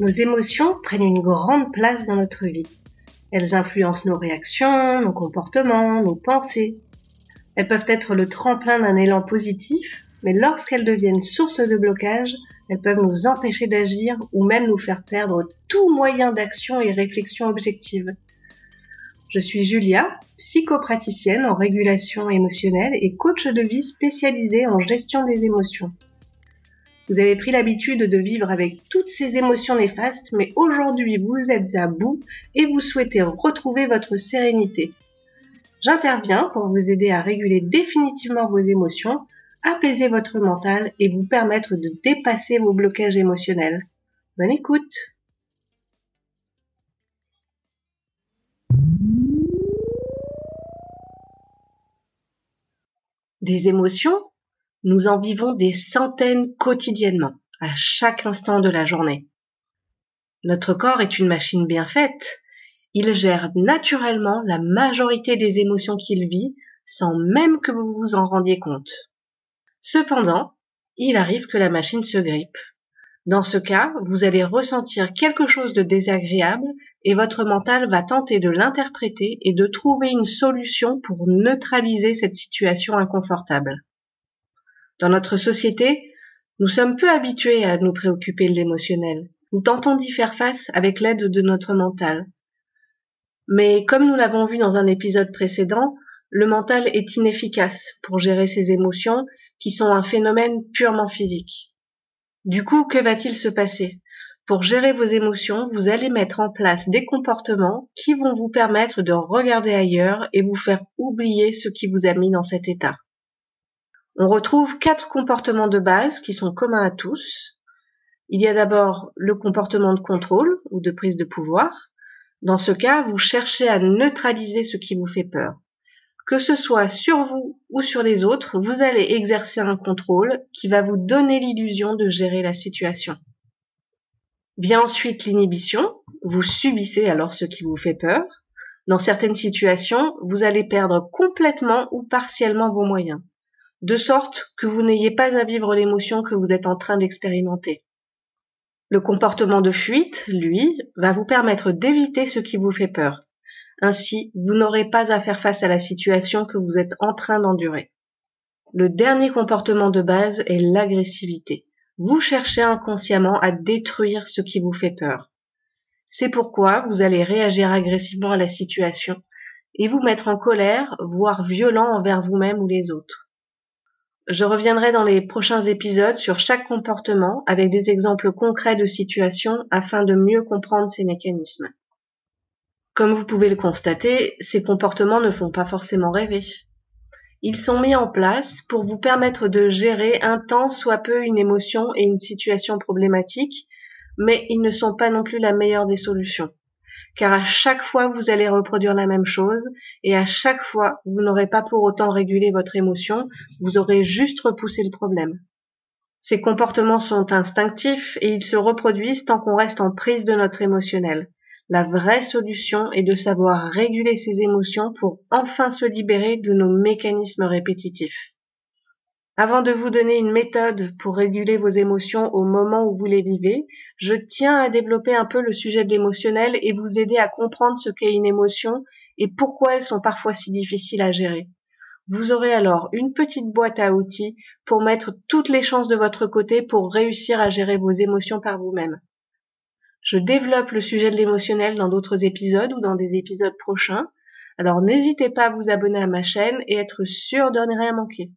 Nos émotions prennent une grande place dans notre vie. Elles influencent nos réactions, nos comportements, nos pensées. Elles peuvent être le tremplin d'un élan positif, mais lorsqu'elles deviennent source de blocage, elles peuvent nous empêcher d'agir ou même nous faire perdre tout moyen d'action et réflexion objective. Je suis Julia, psychopraticienne en régulation émotionnelle et coach de vie spécialisée en gestion des émotions. Vous avez pris l'habitude de vivre avec toutes ces émotions néfastes, mais aujourd'hui vous êtes à bout et vous souhaitez retrouver votre sérénité. J'interviens pour vous aider à réguler définitivement vos émotions, apaiser votre mental et vous permettre de dépasser vos blocages émotionnels. Bonne écoute Des émotions, nous en vivons des centaines quotidiennement, à chaque instant de la journée. Notre corps est une machine bien faite. Il gère naturellement la majorité des émotions qu'il vit sans même que vous vous en rendiez compte. Cependant, il arrive que la machine se grippe. Dans ce cas, vous allez ressentir quelque chose de désagréable et votre mental va tenter de l'interpréter et de trouver une solution pour neutraliser cette situation inconfortable. Dans notre société, nous sommes peu habitués à nous préoccuper de l'émotionnel. Nous tentons d'y faire face avec l'aide de notre mental. Mais comme nous l'avons vu dans un épisode précédent, le mental est inefficace pour gérer ses émotions qui sont un phénomène purement physique. Du coup, que va-t-il se passer? Pour gérer vos émotions, vous allez mettre en place des comportements qui vont vous permettre de regarder ailleurs et vous faire oublier ce qui vous a mis dans cet état. On retrouve quatre comportements de base qui sont communs à tous. Il y a d'abord le comportement de contrôle ou de prise de pouvoir. Dans ce cas, vous cherchez à neutraliser ce qui vous fait peur. Que ce soit sur vous ou sur les autres, vous allez exercer un contrôle qui va vous donner l'illusion de gérer la situation. Vient ensuite l'inhibition. Vous subissez alors ce qui vous fait peur. Dans certaines situations, vous allez perdre complètement ou partiellement vos moyens de sorte que vous n'ayez pas à vivre l'émotion que vous êtes en train d'expérimenter. Le comportement de fuite, lui, va vous permettre d'éviter ce qui vous fait peur. Ainsi, vous n'aurez pas à faire face à la situation que vous êtes en train d'endurer. Le dernier comportement de base est l'agressivité. Vous cherchez inconsciemment à détruire ce qui vous fait peur. C'est pourquoi vous allez réagir agressivement à la situation et vous mettre en colère, voire violent envers vous-même ou les autres. Je reviendrai dans les prochains épisodes sur chaque comportement avec des exemples concrets de situations afin de mieux comprendre ces mécanismes. Comme vous pouvez le constater, ces comportements ne font pas forcément rêver. Ils sont mis en place pour vous permettre de gérer un temps soit peu une émotion et une situation problématique, mais ils ne sont pas non plus la meilleure des solutions car à chaque fois vous allez reproduire la même chose et à chaque fois vous n'aurez pas pour autant régulé votre émotion, vous aurez juste repoussé le problème. Ces comportements sont instinctifs et ils se reproduisent tant qu'on reste en prise de notre émotionnel. La vraie solution est de savoir réguler ses émotions pour enfin se libérer de nos mécanismes répétitifs. Avant de vous donner une méthode pour réguler vos émotions au moment où vous les vivez, je tiens à développer un peu le sujet de l'émotionnel et vous aider à comprendre ce qu'est une émotion et pourquoi elles sont parfois si difficiles à gérer. Vous aurez alors une petite boîte à outils pour mettre toutes les chances de votre côté pour réussir à gérer vos émotions par vous-même. Je développe le sujet de l'émotionnel dans d'autres épisodes ou dans des épisodes prochains. Alors n'hésitez pas à vous abonner à ma chaîne et être sûr de ne rien manquer.